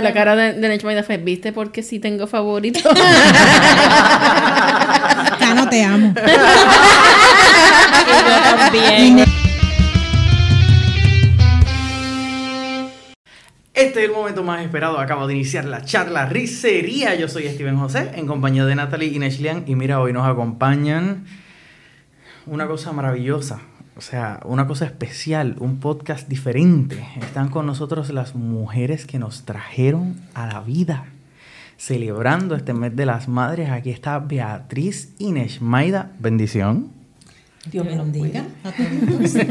La cara de, de Nech Maida fue, ¿viste? Porque sí tengo favorito. Cano, te amo. Y yo también. Este es el momento más esperado. Acabo de iniciar la charla Risería. Yo soy Steven José, en compañía de Natalie y Neshlian. Y mira, hoy nos acompañan una cosa maravillosa. O sea, una cosa especial, un podcast diferente. Están con nosotros las mujeres que nos trajeron a la vida. Celebrando este mes de las madres, aquí está Beatriz Inés Maida. Bendición. Dios bendiga a todos.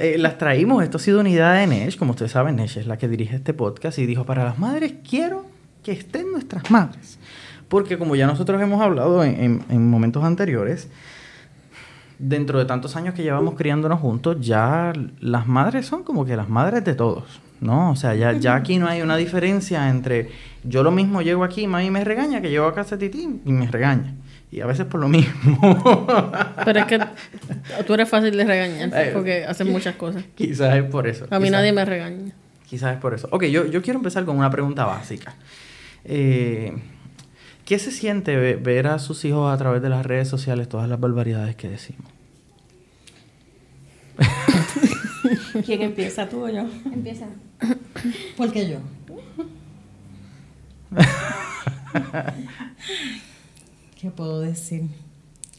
Eh, las traímos, esto ha sido una idea de Nesh, como ustedes saben, Nesh es la que dirige este podcast y dijo, para las madres quiero que estén nuestras madres. Porque como ya nosotros hemos hablado en, en- en momentos anteriores, dentro de tantos años que llevamos criándonos juntos, ya las madres son como que las madres de todos, ¿no? O sea, ya, ya aquí no hay una diferencia entre yo lo mismo llego aquí y mami me regaña, que llego a casa de Titi y me regaña. Y a veces por lo mismo. Pero es que tú eres fácil de regañar, Eh, porque haces muchas cosas. Quizás es por eso. A mí nadie me regaña. Quizás es por eso. Ok, yo, yo quiero empezar con una pregunta básica. Eh, ¿Qué se siente ve- ver a sus hijos a través de las redes sociales todas las barbaridades que decimos? ¿Quién empieza, tú o yo? Empieza. ¿Por qué yo? ¿Qué puedo decir?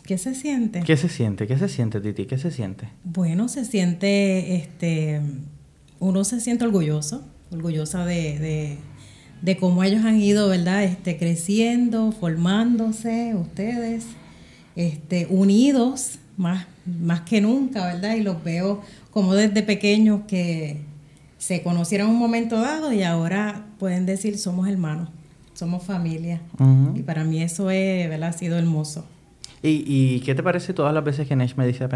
¿Qué se siente? ¿Qué se siente? ¿Qué se siente, Titi? ¿Qué se siente? Bueno, se siente, este, uno se siente orgulloso, orgullosa de, de, de cómo ellos han ido, ¿verdad? Este, creciendo, formándose, ustedes, este, unidos más, más que nunca, ¿verdad? Y los veo como desde pequeños que se conocieron en un momento dado y ahora pueden decir somos hermanos, somos familia. Y para mí eso es, ¿verdad? ha sido hermoso. ¿Y, y qué te parece todas las veces que Nesh me dice?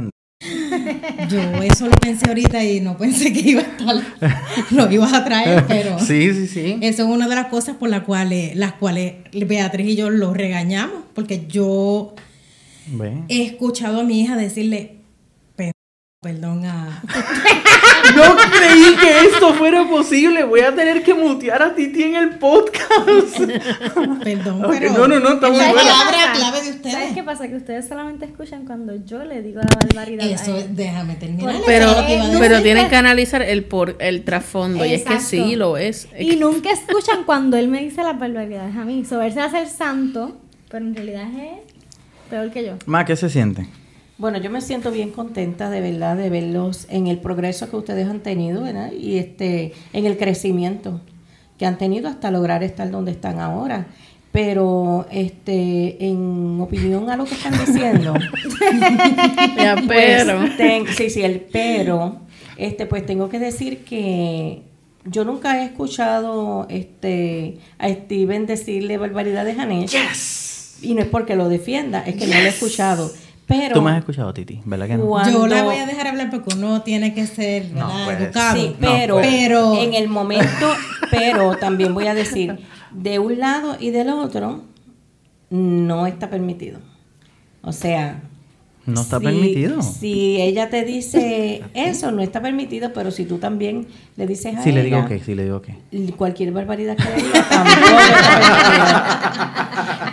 Yo eso lo pensé ahorita y no pensé que iba a estar, lo ibas a traer, pero Sí, sí, sí. eso es una de las cosas por las cuales, las cuales Beatriz y yo los regañamos, porque yo he escuchado a mi hija decirle, "Pen- perdón a... No creí que esto fuera posible. Voy a tener que mutear a Titi en el podcast. Perdón, Ok, pero... no, no, no, está es muy la buena. palabra clave de ¿Sabes ustedes. qué pasa? Que ustedes solamente escuchan cuando yo le digo la barbaridad. Eso, déjame terminar. Pero, tienen que analizar el por el trasfondo. Y es que sí lo es. Y nunca escuchan cuando él me dice las barbaridades a mí. So, él se hace el santo, pero en realidad es peor que yo. Ma, ¿qué se siente? Bueno, yo me siento bien contenta de verdad de verlos en el progreso que ustedes han tenido, ¿verdad? Y este en el crecimiento que han tenido hasta lograr estar donde están ahora. Pero este en opinión a lo que están diciendo, Ya, pues, pero. ten- sí, sí, el pero, este, pues tengo que decir que yo nunca he escuchado este a Steven decirle barbaridades a Nesh. Y no es porque lo defienda, es que no lo he escuchado. Pero Tú me has escuchado, Titi, ¿verdad que no? Cuando- Yo la voy a dejar hablar porque uno tiene que ser pues, educado. Sí, No, pues. Pero- en el momento, pero también voy a decir, de un lado y del otro, no está permitido. O sea, No está si- permitido. Si ella te dice eso, no está permitido, pero si tú también le dices a Sí, le digo que, sí, le digo que. y Cualquier barbaridad que le diga tampoco está.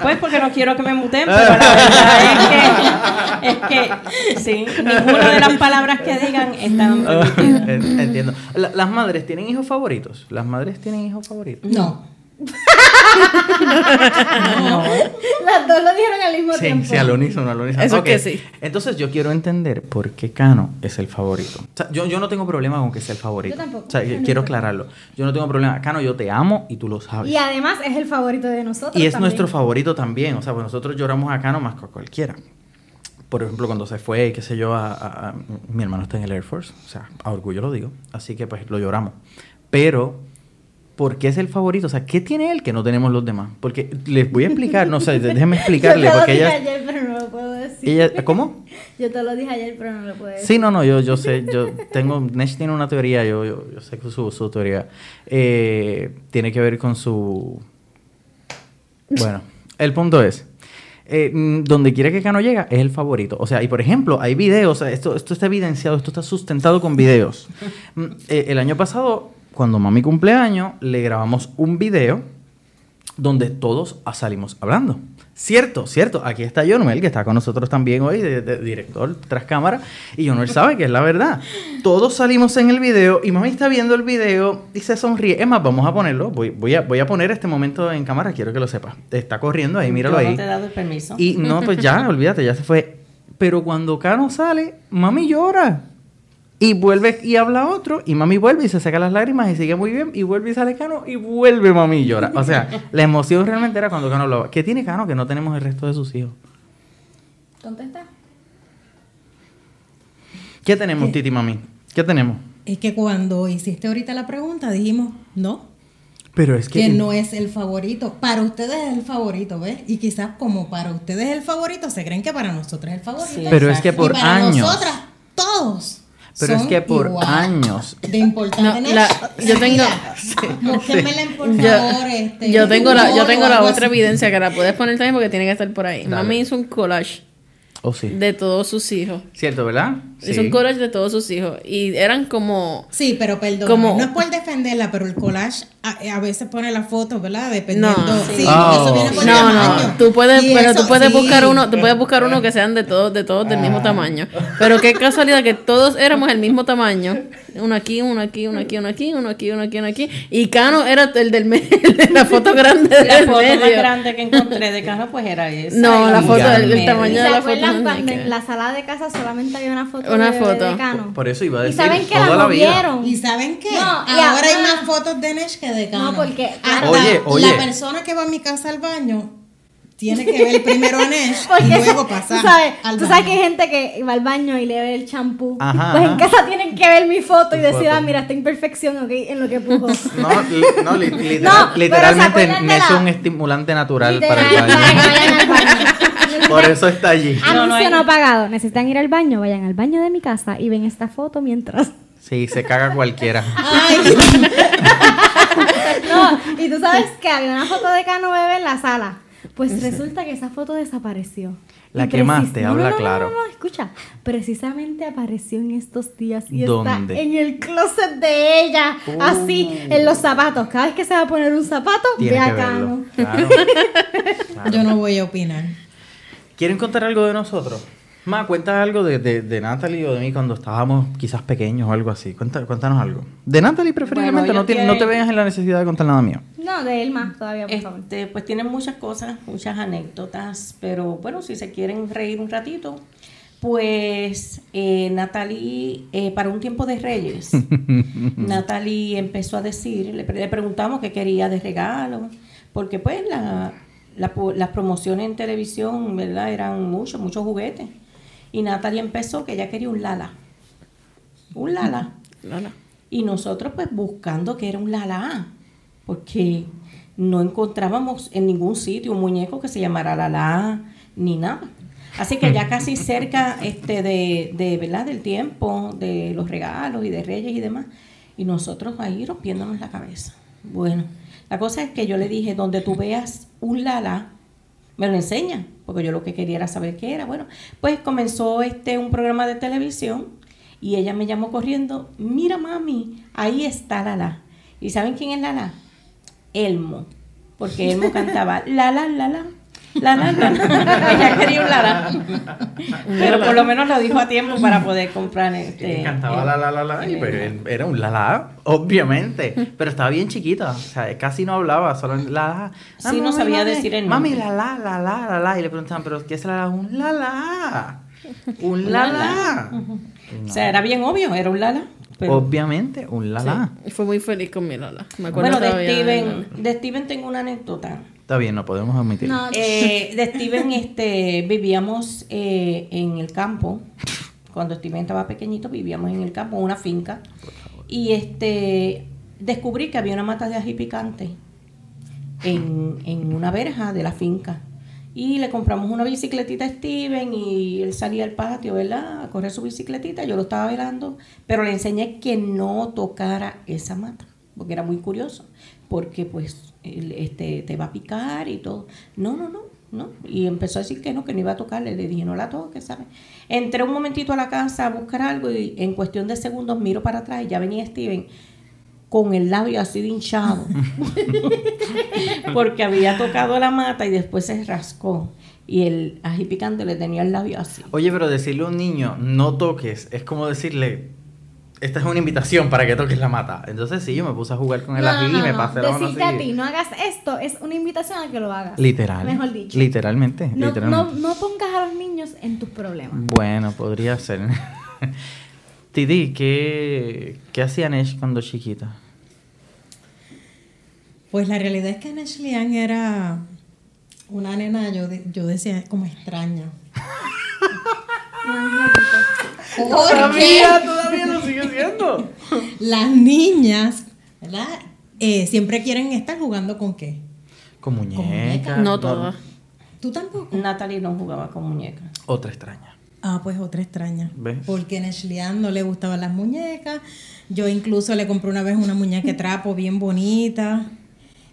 Pues porque no quiero que me muten, pero la verdad es que, es que sí, ninguna de las palabras que digan están permitidas. En- Entiendo. La- las madres tienen hijos favoritos. Las madres tienen hijos favoritos. No. No. Las dos lo dijeron al mismo Sí, tiempo. sí, al unísono, al unísono. Eso Ok. que sí. Entonces yo quiero entender por qué Cano es el favorito. O sea, yo, yo no tengo problema con que sea el favorito. Yo tampoco. O sea, no quiero aclararlo. Yo no tengo problema. Cano, yo te amo y tú lo sabes. Y además es el favorito de nosotros. Y es también. nuestro favorito también. O sea, pues nosotros lloramos a Cano más que a cualquiera. Por ejemplo, cuando se fue, qué sé yo, a, a- a- mi hermano está en el Air Force. O sea, a orgullo lo digo. Así que pues lo lloramos. Pero, ¿por qué es el favorito? O sea, ¿qué tiene él que no tenemos los demás? Porque les voy a explicar, no sé, déjenme explicarle. Yo te lo Porque dije ella, ayer, pero no lo puedo decir. ella. ¿Cómo? Yo te lo dije ayer, pero no lo puedo decir. Sí, no, no, yo, yo sé, yo tengo, Nesh tiene una teoría, yo, yo, yo sé que su, su teoría eh, tiene que ver con su... Bueno, el punto es, eh, donde quiera que Cano llega es el favorito. O sea, y por ejemplo, hay videos, esto, esto está evidenciado, esto está sustentado con videos. Mm, eh, el año pasado cuando mami cumpleaños, le grabamos un video donde todos salimos hablando. Cierto, cierto. Aquí está Jonuel, que está con nosotros también hoy, de, de director tras cámara. Y Jonuel sabe que es la verdad. Todos salimos en el video y mami está viendo el video y se sonríe. Es más, vamos a ponerlo. Voy, voy, a, voy a poner este momento en cámara, quiero que lo sepas. Está corriendo ahí, míralo Yo ahí. no te he dado el permiso. Y no, pues ya, olvídate, ya se fue. Pero cuando Cano sale, mami llora. Y vuelve y habla otro, y mami vuelve y se saca las lágrimas y sigue muy bien, y vuelve y sale Cano, y vuelve mami y llora. O sea, la emoción realmente era cuando Cano hablaba. ¿Qué tiene Cano que no tenemos el resto de sus hijos? Contesta. ¿Qué tenemos, Titi mami? ¿Qué tenemos? Es que cuando hiciste ahorita la pregunta dijimos, no, Pero es que... que no es el favorito. Para ustedes es el favorito, ¿ves? Y quizás como para ustedes es el favorito, se creen que para nosotros es el favorito. Sí, Pero es que y por para años... nosotras, todos. Pero es que por igual años. De importante. No, yo tengo- por Yo, favor. este, yo tengo la, yo tengo la otra así. evidencia que la puedes poner también porque tiene que estar por ahí. Dale. Mami hizo un collage Oh, sí. de todos sus hijos. Cierto, ¿verdad? Hizo un collage de todos sus hijos. Y eran como. Sí, pero perdón, Como- no es por defenderla, pero el collage a, a veces pone la foto, ¿verdad? Dependiendo. No. sí, Oh. eso viene por No, tamaño. no, tú puedes, pero eso, tú puedes sí. buscar uno, tú puedes buscar uno que sean de todos, de todos del Ah. mismo tamaño. Pero qué casualidad que todos éramos el mismo tamaño. Uno aquí, uno aquí, uno aquí, uno aquí, uno aquí, uno aquí, uno aquí. Y Cano era el del medio, el de la foto grande La del foto más grande que encontré de Cano pues era esa. No, la foto, del- el, medio. tamaño ¿Y de la foto. en la sala de casa solamente había una foto Una de, foto. Por eso iba a ¿Y decir. saben que toda la movieron? ¿Y saben qué? No, y Ahora hay más fotos de Nesh que de Cano. No, porque- Hasta Oye, oye. La persona que va a mi casa al baño tiene que ver primero a Nesh Porque y luego pasar tú sabes, al tú baño. sabes que hay gente que va al baño y le ve el champú. Pues ajá. en casa tienen que ver mi foto y decir, foto. ah, mira, esta imperfección ok, en lo que puso. No, li- no, li- literal- No, pero ¿se literalmente de es un estimulante natural Literal, para el para que baño. baño. Por eso está allí. No, no Anuncio hay- no pagado. Necesitan ir al baño, vayan al baño de mi casa y ven esta foto mientras. Sí, se caga cualquiera. Ay, No, y tú sabes que había una foto de Cano Bebé en la sala. Pues resulta que esa foto desapareció. La quemaste, no, habla no, no, claro. No, no, escucha. Precisamente apareció en estos días y ¿Dónde? está en el closet de ella. Así, en los zapatos. Cada vez que se va a poner un zapato, ve Tienes a que verlo. Cano. Claro. yo no voy a opinar. ¿Quieren contar algo de nosotros? Ma, cuenta algo de, de, de Natalie o de mí cuando estábamos quizás pequeños o algo así. Cuenta, cuéntanos algo. De Natalie preferiblemente, Bueno, no, te, no te tiene- veas en la necesidad de contar nada mío. No, de él más todavía, por favor. Este, pues tienen muchas cosas, muchas anécdotas, pero bueno, si se quieren reír un ratito, pues eh, Natalie, eh, para un tiempo de Reyes, Natalie empezó a decir, le preguntamos qué quería de regalo, porque pues la, la las promociones en televisión, ¿verdad? Eran muchos, muchos juguetes. Y Natalie empezó que ella quería un Lala. Un Lala. Lala. Y nosotros pues buscando que era un Lala, porque no encontrábamos en ningún sitio un muñeco que se llamara Lala ni nada. Así que ya casi cerca este de, de verdad del tiempo, de los regalos y de reyes y demás, y nosotros ahí rompiéndonos la cabeza. Bueno, la cosa es que yo le dije, donde tú veas un Lala, me lo enseña, porque yo lo que quería era saber qué era. Bueno, pues comenzó este un programa de televisión y ella me llamó corriendo, mira mami, ahí está Lala. ¿Y saben quién es Lala? Elmo, porque Elmo cantaba Lala, Lala. La, la, la, la. Ella quería un Lala. Pero por lo menos lo dijo a tiempo para poder comprar este. cantaba la la la la, y el- pues, era un la la, obviamente, pero estaba bien chiquita, o sea, casi no hablaba, solo la la. Sí, no sabía decir el Mami, nombre. la la la la la la, y le preguntaban, pero ¿qué es la la? Un la la, un Un la la, la. O sea, era bien obvio, era un Lala. Pero, Obviamente, un la la. Y fue muy feliz con mi Lala. Me acuerdo bueno, de Steven, de Steven tengo una anécdota. Está bien, no podemos admitir. No, Eh, de Steven, este, vivíamos eh, en el campo. Cuando Steven estaba pequeñito, vivíamos en el campo, en una finca. Y este, descubrí que había una mata de ají picante en, en una verja de la finca. Y le compramos una bicicletita a Steven y él salía al patio, ¿verdad? A correr su bicicletita. Yo lo estaba velando, pero le enseñé que no tocara esa mata, porque era muy curioso, porque pues este, te va a picar y todo. No, no, no, no. Y empezó a decir que no, que no iba a tocarle. Le dije, no la toques, ¿sabes? Entré un momentito a la casa a buscar algo y en cuestión de segundos miro para atrás y ya venía Steven con el labio así de hinchado. Porque había tocado la mata y después se rascó. Y el ají picante le tenía el labio así. Oye, pero decirle a un niño, no toques, es como decirle, esta es una invitación para que toques la mata. Entonces sí, yo me puse a jugar con el No, ají no, y me no. pasé la mano Decirte a ti, no hagas esto, es una invitación a que lo hagas. Literal. Mejor dicho. Literalmente, No, no, literalmente. no pongas a los niños en tus problemas. Bueno, podría ser. Titi, ¿qué, ¿qué hacía Nesh cuando chiquita? Pues la realidad es que Ashley Ann era una nena, yo, de- yo decía, como extraña. Porque todavía lo sigue siendo. las niñas, ¿verdad? Eh, siempre quieren estar jugando con qué. Con muñeca. muñeca. No todas. ¿Tú tampoco? Natalie no jugaba con muñecas. Otra extraña. Ah, pues otra extraña. ¿Ves? Porque a Ashley Ann no le gustaban las muñecas. Yo incluso le compré una vez una muñeca de trapo bien bonita.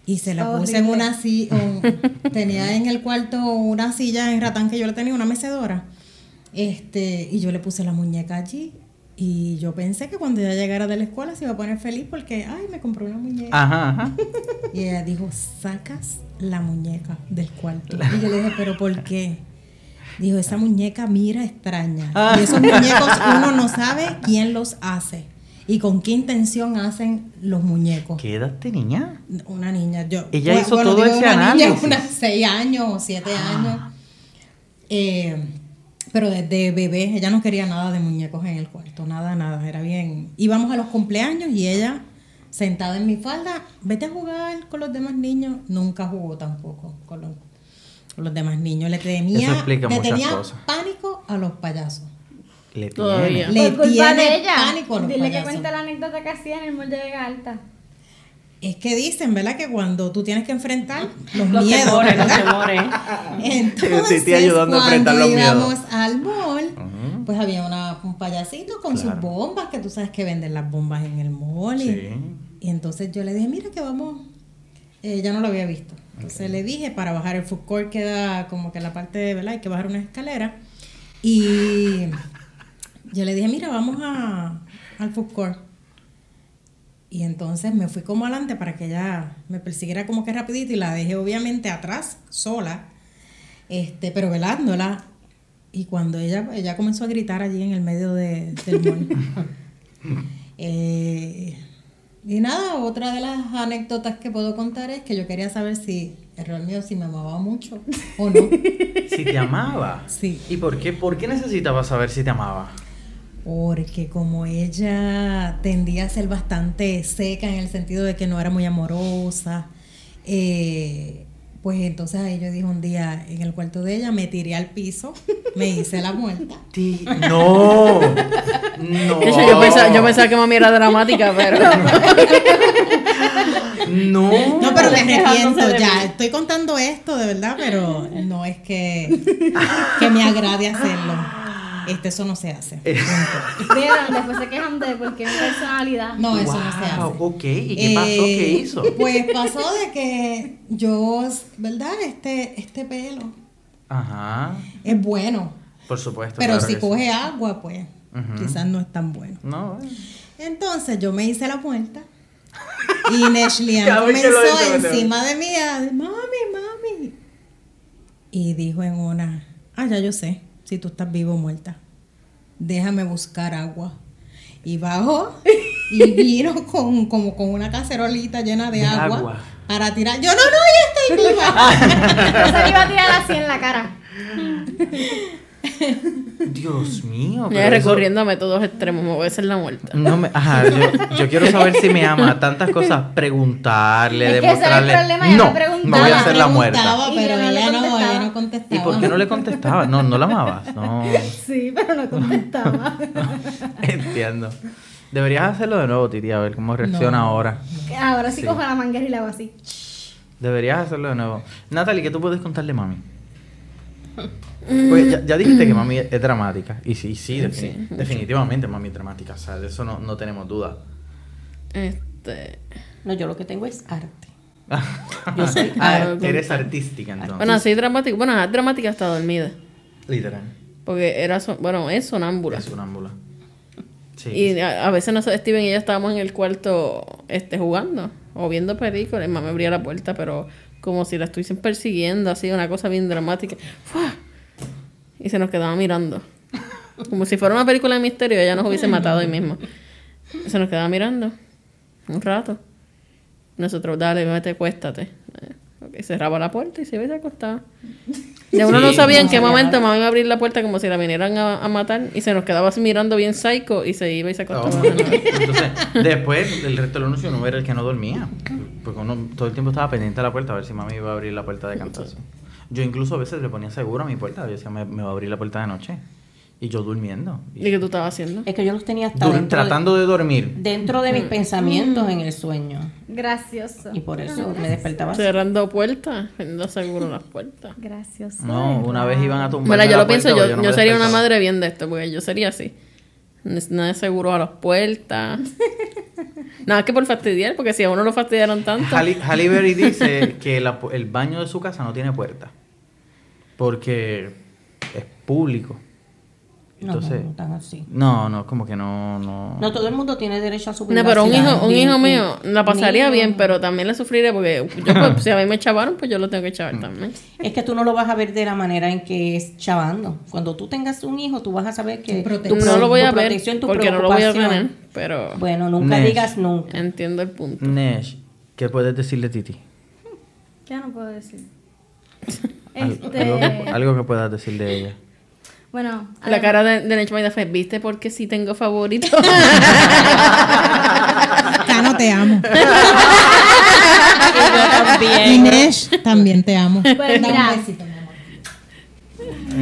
Y se la puse en una silla. tenía en el cuarto una silla en ratán que yo le tenía, una mecedora. Este, y yo le puse la muñeca allí. Y yo pensé que cuando ella llegara de la escuela se iba a poner feliz porque, ay, me compró una muñeca. Ajá, ajá. Y ella dijo, sacas la muñeca del cuarto. Y yo le dije, ¿pero por qué? Dijo, esa muñeca mira extraña. Y esos muñecos uno no sabe quién los hace y con qué intención hacen los muñecos. ¿Qué edad tenía? Una niña, yo. Ella hizo todo digo ese una niña, análisis. unos seis años o siete años. Eh, pero desde bebé, ella no quería nada de muñecos en el cuarto, nada, nada. Era bien. Íbamos a los cumpleaños y ella, sentada en mi falda, vete a jugar con los demás niños. Nunca jugó tampoco con los, con los demás niños. Le tenía, Eso explica le muchas tenía cosas. pánico a los payasos. Le Todavía. tiene. Le Por culpa tiene de ella. pánico a los Dile que cuente la anécdota que hacía en el molde de Vega Alta. Es que dicen, ¿verdad? Que cuando tú tienes que enfrentar los, Los miedos, temores, los temores. Entonces, ayudando a enfrentar cuando miedos. íbamos al mall, pues había una, un payasito con Claro. sus bombas, que tú sabes que venden las bombas en el mall. Y, Sí. y entonces yo le dije, mira que vamos, eh, ya no lo había visto. Entonces le dije, para bajar el food court queda como que la parte, ¿verdad? Hay que bajar una escalera. Y yo le dije, mira, vamos a, al food court. Y entonces me fui como adelante para que ella me persiguiera como que rapidito y la dejé obviamente atrás, sola, este, pero velándola. Y cuando ella, ella comenzó a gritar allí en el medio de, del mall. Eh, y nada, otra de las anécdotas que puedo contar es que yo quería saber si, error mío, si me amaba mucho o no. Si te amaba. Sí. ¿Y por qué? ¿Por qué necesitabas saber si te amaba? Porque como ella tendía a ser bastante seca en el sentido de que no era muy amorosa, eh, pues entonces ahí yo dije un día en el cuarto de ella, me tiré al piso, me hice la muerta. No. No. Yo, pensaba, yo pensaba que mami era dramática, pero. No. No, pero me arrepiento ya. Estoy contando esto de verdad, pero no es que, que me agrade hacerlo. Este, eso no se hace. Vieron, después se quejan de porque mi personalidad. No, eso no se hace. Ok. ¿Y qué pasó? Eh, ¿Qué hizo? Pues pasó de que yo, ¿verdad? Este, este pelo Ajá. es bueno, Por supuesto. pero claro si coge sí. agua, pues quizás no es tan bueno. No, eh. Entonces yo me hice la muerta y Neshlian comenzó encima de mí a decir, mami, mami. Y dijo en una, ah, ya yo sé, si tú estás vivo o muerta, déjame buscar agua. Y bajó y vino con, como con una cacerolita llena de, De agua, agua. para tirar. Yo no, no, ya estoy viva. Yo se le iba a tirar así en la cara. Dios mío. Pero eso- recurriendo a métodos extremos, me voy a hacer la muerta. No me, ajá, yo, yo quiero saber si me ama. Tantas cosas, preguntarle, Es que ese era el demostrarle. problema, no, me voy a hacer la muerta. Pero ella no, contestaba. ¿Y por qué no le contestaba? No, no la amabas. No, Sí, pero no contestaba. entiendo. Deberías hacerlo de nuevo, Titi, a ver cómo reacciona No. ahora. Ahora sí, Sí. cojo la manguera y la hago así. Deberías hacerlo de nuevo. Natalie, ¿qué tú puedes contarle, mami? Pues ya, ya dijiste que mami es dramática. Y sí, sí, defini- definitivamente mami es dramática. O sea, de eso no, no tenemos duda. Este. No, yo lo que tengo es arte. Yo soy Ah, eres artística entonces. Bueno, así dramática. Bueno, es dramática hasta dormida. Literal. Porque era. son- Bueno, es sonámbula. Es sonámbula. Sí, y a, a veces nosotros, Steven y yo estábamos en el cuarto este, jugando o viendo películas. Y mamá abría la puerta, pero como si la estuviesen persiguiendo, así, una cosa bien dramática. ¡Fua! Y se nos quedaba mirando. Como si fuera una película de misterio, ella nos hubiese matado ahí mismo. Se nos quedaba mirando un rato. Nosotros, dale, vete, acuéstate. Eh, cerraba la puerta y se iba y se acostaba. Ya uno no sabía en qué sabía momento nada. mamá iba a abrir la puerta como si la vinieran a, a matar y se nos quedaba así mirando bien psycho y se iba y se acostaba. Oh. Entonces, después, el resto de la noche uno era el que no dormía. Porque uno todo el tiempo estaba pendiente de la puerta a ver si mami iba a abrir la puerta de cantazo. Yo incluso a veces le ponía seguro a mi puerta. Yo decía, me, me va a abrir la puerta de noche. Y yo durmiendo. ¿Y qué tú estabas haciendo? Es que yo los tenía hasta Dur- dentro, tratando de dormir. de, dentro de mis pensamientos en el sueño. Gracioso. Y por eso me despertaba así. Cerrando puertas, no seguro las puertas. Gracioso. No, una vez iban a tumbar. Mira, yo lo pienso, yo, yo sería una madre bien de esto, porque yo sería así. No de seguro a las puertas. Nada que por fastidiar, porque si a uno lo fastidiaron tanto. Halle, Halle Berry dice que la el baño de su casa no tiene puerta. Porque es público. No, Entonces, no, no así. no, no, como que no, no. No todo el mundo tiene derecho a su No, pero un privacidad. hijo, un hijo mío la pasaría bien, pero también le sufriré porque yo, pues, si a mí me chavaron, pues yo lo tengo que chavar también. Es que tú no lo vas a ver de la manera en que es chavando. Cuando tú tengas un hijo, tú vas a saber que Tu protección. tu No lo voy a ver protección, tu porque no lo voy a preocupación. tener, pero Bueno, nunca Nesh. digas nunca. entiendo el punto. Nesh, ¿qué puedes decir de Titi? ¿Qué no puedo decir? Este, algo, que, algo que puedas decir de ella. Bueno, La ver, cara de, de Nech Maida fue, ¿viste? Porque sí tengo favorito. Cano, te amo. Y yo también. Inés, también te amo. Pues Dame mira. un besito, mi amor.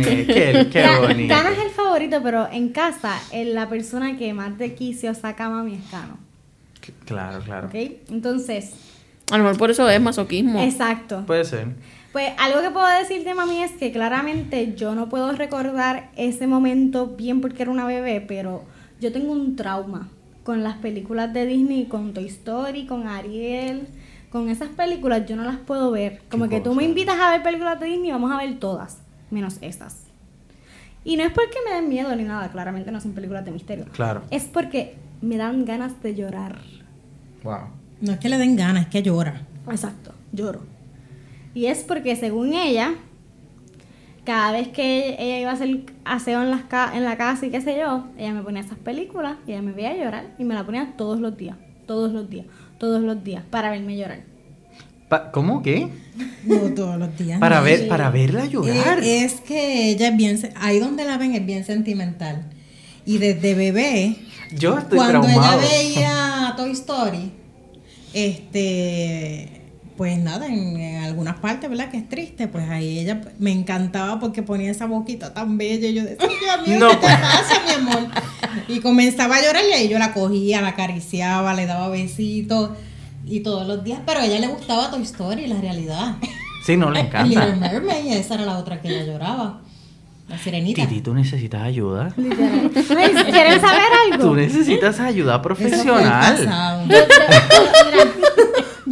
Eh, qué qué bonito. Cano es el favorito, pero en casa, el- la persona que más de quicio saca a mami es Cano. Claro, claro. ¿Ok? Entonces, A lo mejor por eso es masoquismo. exacto. Puede ser. Pues algo que puedo decir de mami es que claramente yo no puedo recordar ese momento bien porque era una bebé, pero yo tengo un trauma con las películas de Disney, con Toy Story, con Ariel, con esas películas yo no las puedo ver. Como que tú me invitas a ver películas de Disney, vamos a ver todas, menos esas. Y no es porque me den miedo ni nada, claramente no son películas de misterio. Claro. Es porque me dan ganas de llorar. Wow. No es que le den ganas, es que llora. Exacto, lloro. Y es porque según ella, cada vez que ella iba a hacer aseo en, las ca- en la casa y qué sé yo, ella me ponía esas películas y ella me veía llorar y me la ponía todos los días, todos los días, todos los días, para verme llorar. Pa- ¿Cómo? ¿Qué? No todos los días. Para no. ver, para verla llorar. Eh, es que ella es bien, ahí donde la ven es bien sentimental. Y desde bebé, Yo estoy cuando traumado. ella veía Toy Story, este, pues nada, en, en algunas partes, ¿verdad? Que es triste, pues ahí ella me encantaba porque ponía esa boquita tan bella y yo decía, Dios mío, No, ¿qué te pues. pasa, mi amor? Y comenzaba a llorar y ahí yo la cogía, la acariciaba, le daba besitos y todos los días, pero a ella le gustaba Toy Story, la realidad. Sí, no le Little encanta. Mermaid, esa era la otra que ella lloraba. La sirenita. Titi, ¿tú necesitas ayuda? Literal. Ay, ¿Quieren saber algo? Tú necesitas ayuda Eso fue el profesional. pasado. Yo, yo- mira,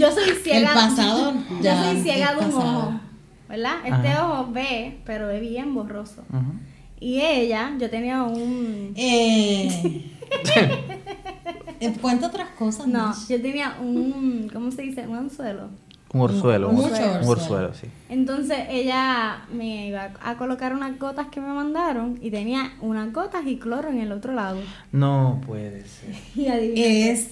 yo soy ciega. El pasado Yo ya soy ciega de un pasado. ojo. ¿Verdad? Este Ajá. ojo ve, pero ve bien borroso. Y ella, yo tenía un. Eh, eh, cuenta otras cosas. No, yo tenía un. ¿Cómo se dice? Un anzuelo. Un orzuelo. Un, Mucho un orzuelo. orzuelo, sí. Entonces ella me iba a colocar unas gotas que me mandaron y tenía unas gotas y cloro en el otro lado. No puede ser. Y. Es,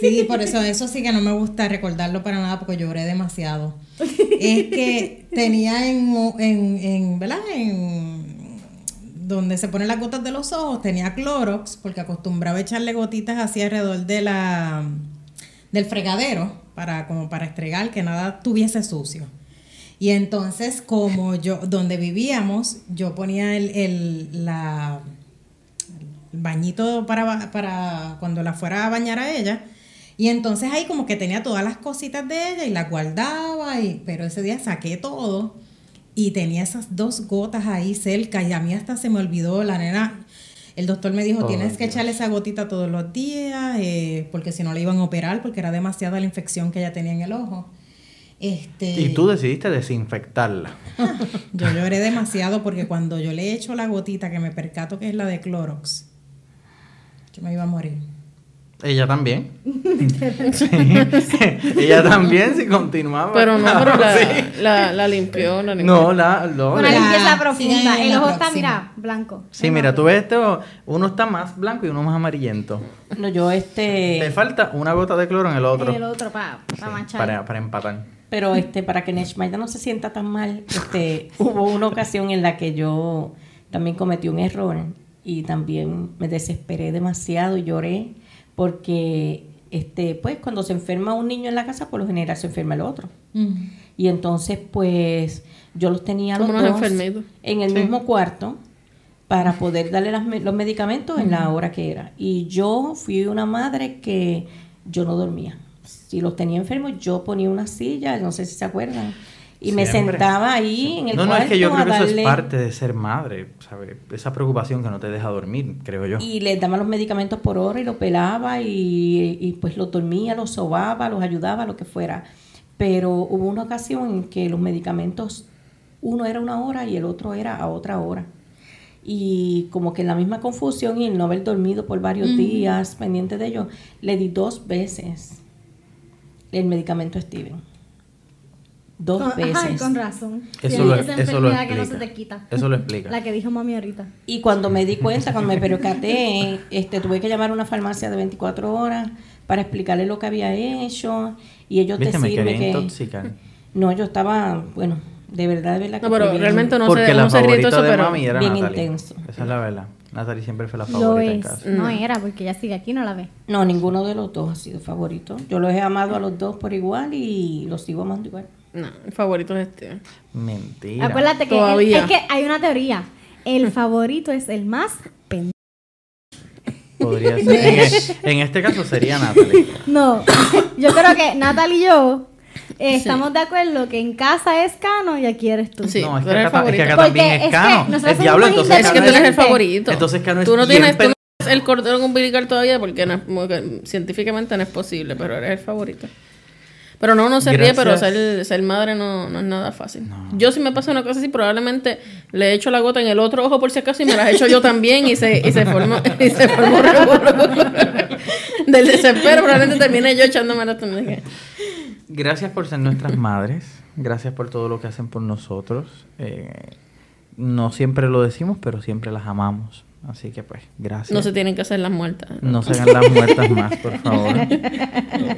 sí, por eso, eso sí que no me gusta recordarlo para nada porque lloré demasiado. Es que tenía en, en, en ¿verdad? En donde se ponen las gotas de los ojos, tenía Clorox, porque acostumbraba echarle gotitas así alrededor de la, del fregadero, para, como para estregar, que nada tuviese sucio. Y entonces, como yo, donde vivíamos, yo ponía el, el, la, bañito para, para cuando la fuera a bañar a ella. Y entonces ahí como que tenía todas las cositas de ella y las guardaba, y, pero ese día saqué todo y tenía esas dos gotas ahí cerca y a mí hasta se me olvidó, la nena, el doctor me dijo, Oh, tienes que Dios. echarle esa gotita todos los días, eh, porque si no le iban a operar, porque era demasiada la infección que ella tenía en el ojo. Este, Y tú decidiste desinfectarla. yo lloré demasiado porque cuando yo le echo la gotita que me percato que es la de Clorox, Yo me iba a morir. Ella también. Sí. Ella también, si continuaba. Pero no, pero la, Sí. la, la limpió, la limpió. No, la, no, Una limpieza profunda. en El ojo está, mira, blanco. Sí, mira, tú ves esto, uno está más blanco y uno más amarillento. No, yo este... Te falta una gota de cloro en el otro. El otro para Sí, manchar. para, para empatar. Pero este, para que Neshmaida no se sienta tan mal, este, hubo una ocasión en la que yo también cometí un error y también me desesperé demasiado y lloré porque este, pues cuando se enferma un niño en la casa, por lo general se enferma el otro. Y entonces, pues, yo los tenía los dos en el mismo cuarto para poder darle las los medicamentos en la hora que era. Y yo fui una madre que yo no dormía. Si los tenía enfermos, yo ponía una silla, no sé si se acuerdan, y me sentaba ahí en el No, no, cuarto es que yo creo que eso es parte de ser madre, ¿sabes? Esa preocupación que no te deja dormir, creo yo. Y les daba los medicamentos por hora y lo pelaba y, y, pues los dormía, los sobaba, los ayudaba, lo que fuera. Pero hubo una ocasión en que los medicamentos, uno era una hora y el otro era a otra hora. Y como que en la misma confusión y el no haber dormido por varios días pendiente de ellos, le di dos veces el medicamento a Steven. Dos Con- veces. Ay, con razón. Eso Sí, lo- esa eso lo enfermedad que no se explica. te quita. Eso lo explica. La que dijo mami ahorita. Y cuando me di cuenta, cuando me percaté, este, tuve que llamar a una farmacia de 24 horas para explicarle lo que había hecho. Y ellos Viste, te me sirven que... intoxicar. No, yo estaba, bueno, de verdad, de verdad que No, pero fue bien- realmente no Porque se, la no se favorita eso, de pero... mami era bien Natalie. intenso. Esa es la verdad. Natalie siempre fue la Lo favorita en casa. No era, porque ella sigue aquí, no la ve. No, ninguno de los dos ha sido favorito. Yo los he amado a los dos por igual y los sigo amando igual. No, el favorito es este. Mentira. Acuérdate que el- es que hay una teoría. El favorito es el más pendejo. Podría ser. En, en este caso sería Natalie. No, yo creo que Natal y yo eh, estamos de acuerdo que en casa es Cano y aquí eres tú. Sí, no, es tú que, eres el acá, es que favorito. acá también Porque es es que Cano. nosotros el diablo, somos entonces Es que tú eres el favorito. Entonces Cano es Tú no tienes tú no tienes el cordón umbilical todavía porque no es- porque científicamente no es posible, pero eres el favorito. Pero no, no se ríe, pero ser, ser madre no, no es nada fácil. Yo si me pasa una cosa así, probablemente le echo la gota en el otro ojo por si acaso y me la echo yo también y se, y se formó, y se formó. Del desespero probablemente termine yo echándome la también. Gracias por ser nuestras madres. Gracias por todo lo que hacen por nosotros. Eh, no siempre lo decimos, pero siempre las amamos. Así que pues, gracias. No se tienen que hacer las muertas. No se hagan las muertas más, por favor.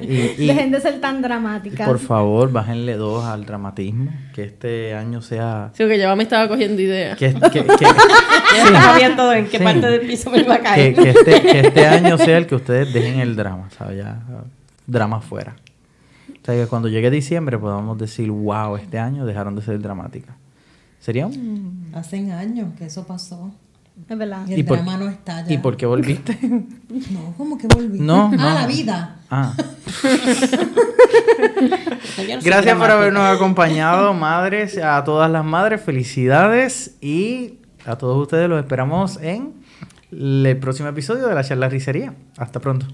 Y, y- Dejen de ser tan dramáticas. por favor, bájenle dos al dramatismo. Que este año sea... Sí, que yo me estaba cogiendo ideas. Que, que- que- Ya estaba viendo en qué Sí. parte del piso me iba a que, caer. que este, que este año sea el que ustedes dejen el drama, ¿sabes? Ya, drama fuera. O sea, que cuando llegue diciembre podamos decir, wow, este año dejaron de ser dramáticas. Sería un... Hacen años que eso pasó. Es verdad. Y el ¿Y por- drama no está ya. ¿Y por qué volviste? No, ¿cómo que volví? No, Ah, no. la vida. Ah. Gracias por habernos acompañado, madres, a todas las madres, felicidades y a todos ustedes los esperamos en el próximo episodio de la charla ricería. Hasta pronto.